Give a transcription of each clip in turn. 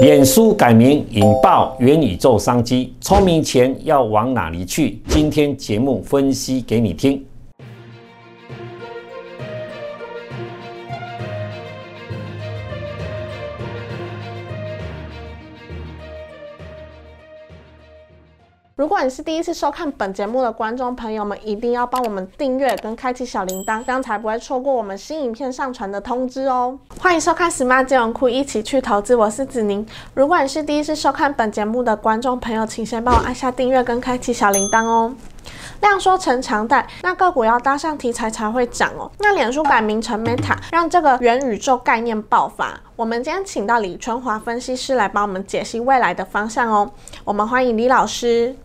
脸书改名引爆元宇宙商机，聪明钱要往哪里去？今天节目分析给你听。如果你是第一次收看本节目的观众朋友们，一定要帮我们订阅跟开启小铃铛，这样才不会错过我们新影片上传的通知哦。欢迎收看 Smart 金融库，一起去投资，我是子宁。如果你是第一次收看本节目的观众朋友，请先帮我按下订阅跟开启小铃铛哦。量缩成长贷，那个股要搭上题材才会涨哦。那脸书改名成 Meta，让这个元宇宙概念爆发。我们今天请到李春华分析师来帮我们解析未来的方向哦。我们欢迎李老师。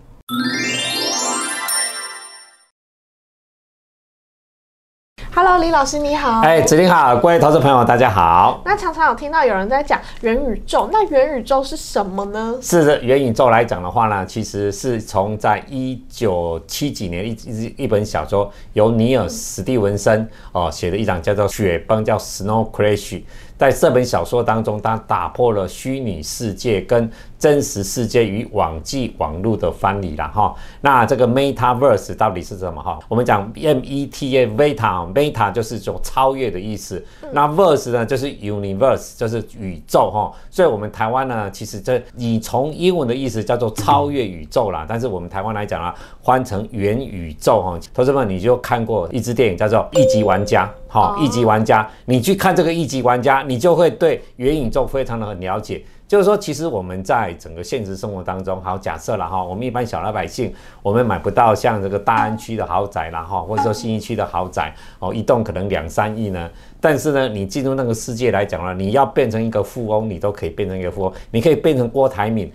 Hello，李老师你好。哎，子林好，各位投资朋友大家好。那常常有听到有人在讲元宇宙，那元宇宙是什么呢？是的，元宇宙来讲的话呢，其实是从在一九七几年一一一本小说，由尼尔史蒂文森哦写的一场叫做《雪崩》，叫《Snow Crash》。在这本小说当中，他打破了虚拟世界跟真实世界与网际网络的藩篱了哈。那这个 Metaverse 到底是什么哈？我们讲 M E T A Meta，Meta 就是种超越的意思。那 Verse 呢，就是 Universe，就是宇宙哈。所以我们台湾呢，其实这你从英文的意思叫做超越宇宙啦。但是我们台湾来讲啊，换成元宇宙哈。同志们，你就看过一支电影叫做《一级玩家》。好，一级玩家，你去看这个一级玩家，你就会对元宇宙非常的很了解。就是说，其实我们在整个现实生活当中，好假设了哈，我们一般小老百姓，我们买不到像这个大安区的豪宅啦哈，或者说新一区的豪宅哦，一栋可能两三亿呢。但是呢，你进入那个世界来讲呢，你要变成一个富翁，你都可以变成一个富翁，你可以变成郭台铭。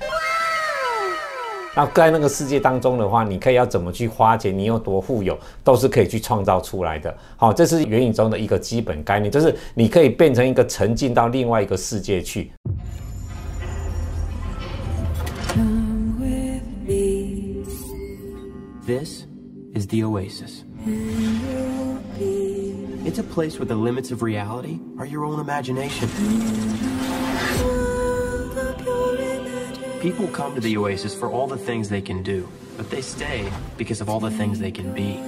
那在那个世界当中的话，你可以要怎么去花钱？你有多富有，都是可以去创造出来的。好，这是元宇宙的一个基本概念，就是你可以变成一个沉浸到另外一个世界去。This is the Oasis. It's a place where the limits of reality are your own imagination. People come to the Oasis for all the things they can do, but they stay because of all the things they can be.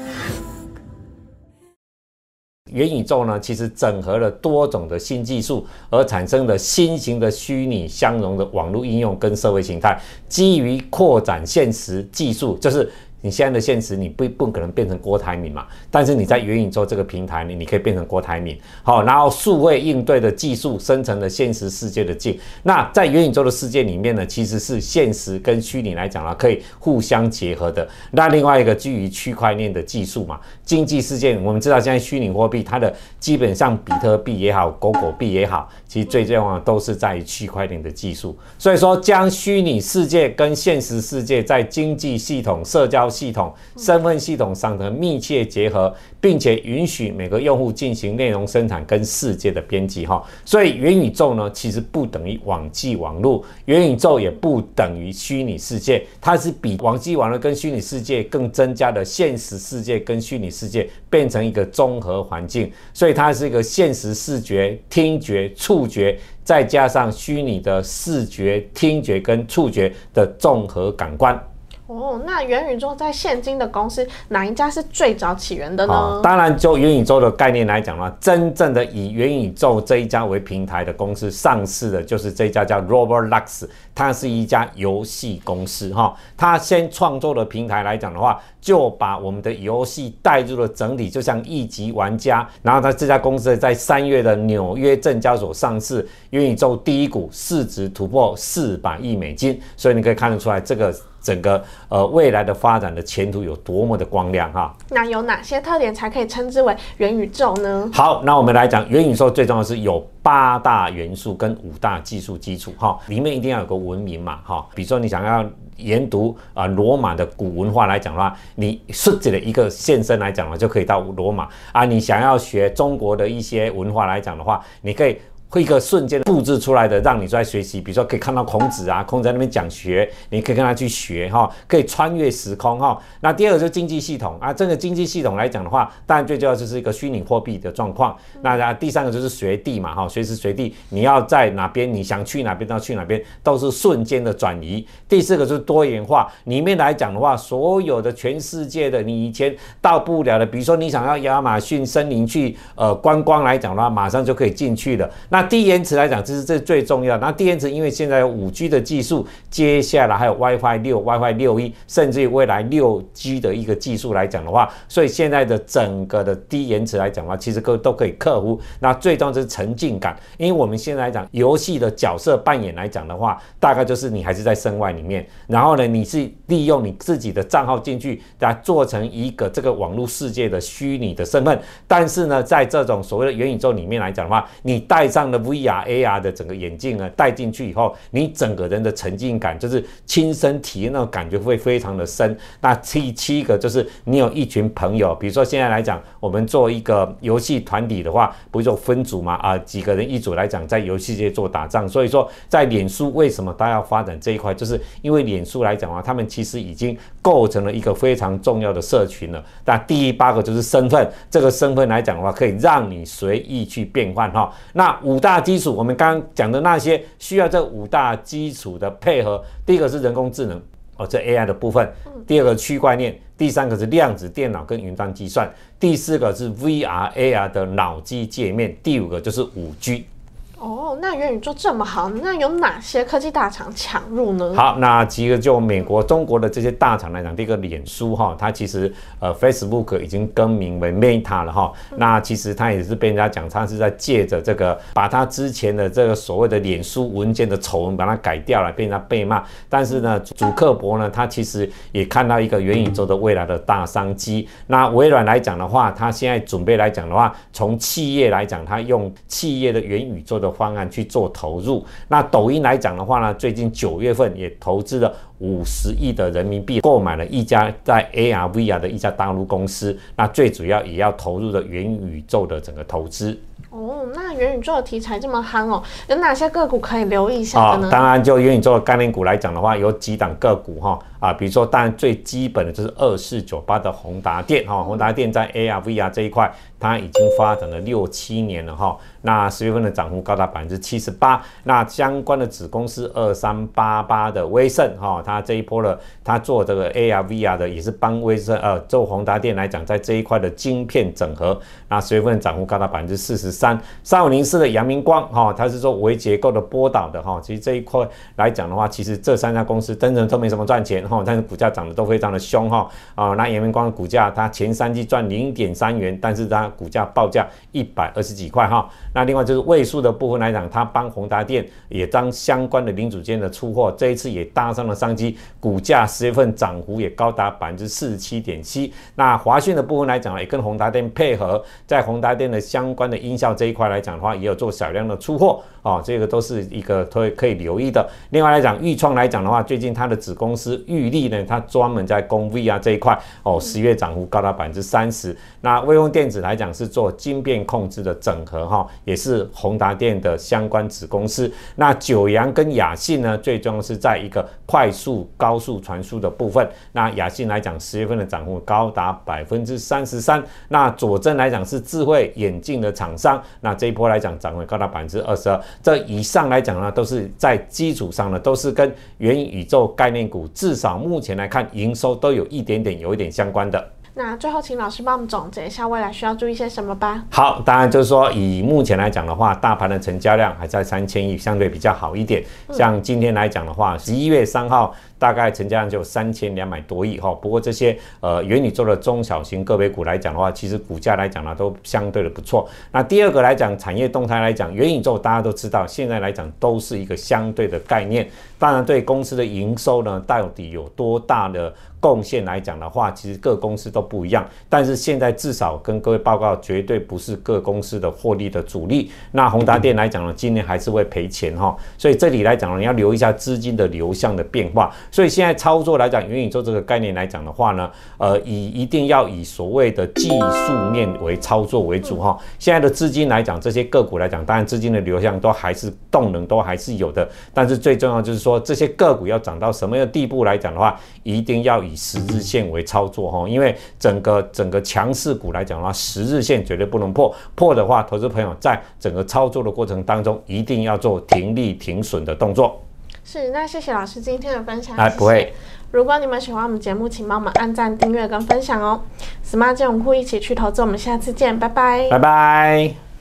元宇宙呢，其实整合了多种的新技术而产生的新型的虚拟相融的网络应用跟社会形态，基于扩展现实技术，就是。你现在的现实，你不不可能变成郭台铭嘛？但是你在元宇宙这个平台你，你可以变成郭台铭。好，然后数位应对的技术生成了现实世界的镜。那在元宇宙的世界里面呢，其实是现实跟虚拟来讲呢，可以互相结合的。那另外一个基于区块链的技术嘛，经济世界我们知道，现在虚拟货币它的基本上比特币也好，狗狗币也好，其实最重要的都是在于区块链的技术。所以说，将虚拟世界跟现实世界在经济系统、社交系统、身份系统上的密切结合，并且允许每个用户进行内容生产跟世界的编辑哈。所以元宇宙呢，其实不等于网际网络，元宇宙也不等于虚拟世界，它是比网际网络跟虚拟世界更增加的现实世界跟虚拟世界变成一个综合环境。所以它是一个现实视觉、听觉、触觉，再加上虚拟的视觉、听觉跟触觉的综合感官。哦，那元宇宙在现今的公司哪一家是最早起源的呢？当然，就元宇宙的概念来讲的话，真正的以元宇宙这一家为平台的公司上市的，就是这家叫 Robert Lux 它是一家游戏公司哈。它先创作的平台来讲的话，就把我们的游戏带入了整体，就像一级玩家。然后它这家公司在三月的纽约证交所上市，元宇宙第一股市值突破四百亿美金，所以你可以看得出来这个。整个呃未来的发展的前途有多么的光亮哈？那有哪些特点才可以称之为元宇宙呢？好，那我们来讲元宇宙最重要是有八大元素跟五大技术基础哈，里面一定要有个文明嘛哈，比如说你想要研读啊罗马的古文化来讲的话，你设计的一个现身来讲的话，就可以到罗马啊，你想要学中国的一些文化来讲的话，你可以。会一个瞬间布置出来的，让你在学习，比如说可以看到孔子啊，孔子在那边讲学，你可以跟他去学哈，可以穿越时空哈。那第二个就是经济系统啊，这个经济系统来讲的话，当然最重要就是一个虚拟货币的状况。那第三个就是学地嘛哈，随时随地你要在哪边，你想去哪边到去哪边，都是瞬间的转移。第四个就是多元化，里面来讲的话，所有的全世界的你以前到不了的，比如说你想要亚马逊森林去呃观光来讲的话，马上就可以进去了。那低延迟来讲，这是这最重要。那低延迟，因为现在有五 G 的技术，接下来还有 WiFi 六、WiFi 六一，甚至于未来六 G 的一个技术来讲的话，所以现在的整个的低延迟来讲的话，其实各都可以克服。那最终是沉浸感，因为我们现在来讲游戏的角色扮演来讲的话，大概就是你还是在身外里面，然后呢，你是利用你自己的账号进去，来做成一个这个网络世界的虚拟的身份。但是呢，在这种所谓的元宇宙里面来讲的话，你带上了 VR、AR 的整个眼镜呢，戴进去以后，你整个人的沉浸感就是亲身体验那种感觉会非常的深。那第七个就是你有一群朋友，比如说现在来讲，我们做一个游戏团体的话，不是说分组嘛？啊，几个人一组来讲，在游戏界做打仗。所以说，在脸书为什么它要发展这一块，就是因为脸书来讲啊，他们其实已经构成了一个非常重要的社群了。那第八个就是身份，这个身份来讲的话，可以让你随意去变换哈。那五大基础，我们刚刚讲的那些需要这五大基础的配合，第一个是人工智能哦，这 AI 的部分；第二个区块链；第三个是量子电脑跟云端计算；第四个是 VR、AR 的脑机界面；第五个就是五 G。那元宇宙这么好，那有哪些科技大厂抢入呢？好，那几个就美国、中国的这些大厂来讲，第一个脸书哈，它其实呃 Facebook 已经更名为 Meta 了哈。那其实它也是被人家讲，它是在借着这个把它之前的这个所谓的脸书文件的丑闻把它改掉了，被人家被骂。但是呢，主克伯呢，他其实也看到一个元宇宙的未来的大商机。那微软来讲的话，它现在准备来讲的话，从企业来讲，它用企业的元宇宙的。方案去做投入。那抖音来讲的话呢，最近九月份也投资了五十亿的人民币，购买了一家在 AR VR 的一家大陆公司。那最主要也要投入的元宇宙的整个投资。哦，那元宇宙的题材这么夯哦，有哪些个股可以留意一下的呢？当然，就元宇宙的概念股来讲的话，有几档个股哈啊，比如说，当然最基本的就是二四九八的宏达电哈，宏达电在 AR VR 这一块，它已经发展了六七年了哈。那十月份的涨幅高达百分之七十八。那相关的子公司二三八八的威盛哈，它这一波了，它做这个 AR VR 的也是帮威盛呃做宏达电来讲，在这一块的晶片整合，那十月份涨幅高达百分之四十三。三五零四的阳明光哈，它是做微结构的波导的哈，其实这一块来讲的话，其实这三家公司真正都没什么赚钱哈，但是股价涨得都非常的凶哈啊。那阳明光的股价它前三季赚零点三元，但是它股价报价一百二十几块哈。那另外就是位数的部分来讲，它帮宏达电也当相关的零组件的出货，这一次也搭上了商机，股价十月份涨幅也高达百分之四十七点七。那华讯的部分来讲也跟宏达电配合，在宏达电的相关的音效这一块。来讲的话，也有做小量的出货啊，这个都是一个可可以留意的。另外来讲，豫创来讲的话，最近它的子公司豫利呢，它专门在供 V 啊这一块哦，十月涨幅高达百分之三十。那微风电子来讲是做晶变控制的整合哈，也是宏达电的相关子公司。那九阳跟雅信呢，最终是在一个快速高速传输的部分。那雅信来讲，十月份的涨幅高达百分之三十三。那佐证来讲是智慧眼镜的厂商，那这一波来讲涨幅高达百分之二十二。这以上来讲呢，都是在基础上呢，都是跟元宇宙概念股，至少目前来看营收都有一点点有一点相关的。那最后，请老师帮我们总结一下未来需要注意些什么吧。好，当然就是说，以目前来讲的话，大盘的成交量还在三千亿，相对比较好一点。像今天来讲的话，十一月三号大概成交量就三千两百多亿哈。不过这些呃元宇宙的中小型个别股来讲的话，其实股价来讲呢都相对的不错。那第二个来讲，产业动态来讲，元宇宙大家都知道，现在来讲都是一个相对的概念。当然，对公司的营收呢，到底有多大的？贡献来讲的话，其实各公司都不一样。但是现在至少跟各位报告，绝对不是各公司的获利的主力。那宏达电来讲呢，今年还是会赔钱哈。所以这里来讲呢，你要留一下资金的流向的变化。所以现在操作来讲，元宇宙这个概念来讲的话呢，呃，以一定要以所谓的技术面为操作为主哈。现在的资金来讲，这些个股来讲，当然资金的流向都还是动能都还是有的。但是最重要就是说，这些个股要涨到什么样的地步来讲的话，一定要以以十日线为操作哈。因为整个整个强势股来讲的话，十日线绝对不能破，破的话，投资朋友在整个操作的过程当中，一定要做停利停损的动作。是，那谢谢老师今天的分享。哎，不会。如果你们喜欢我们节目，请帮我们按赞、订阅跟分享哦。Smart 金融库一起去投资，我们下次见，拜拜。拜拜。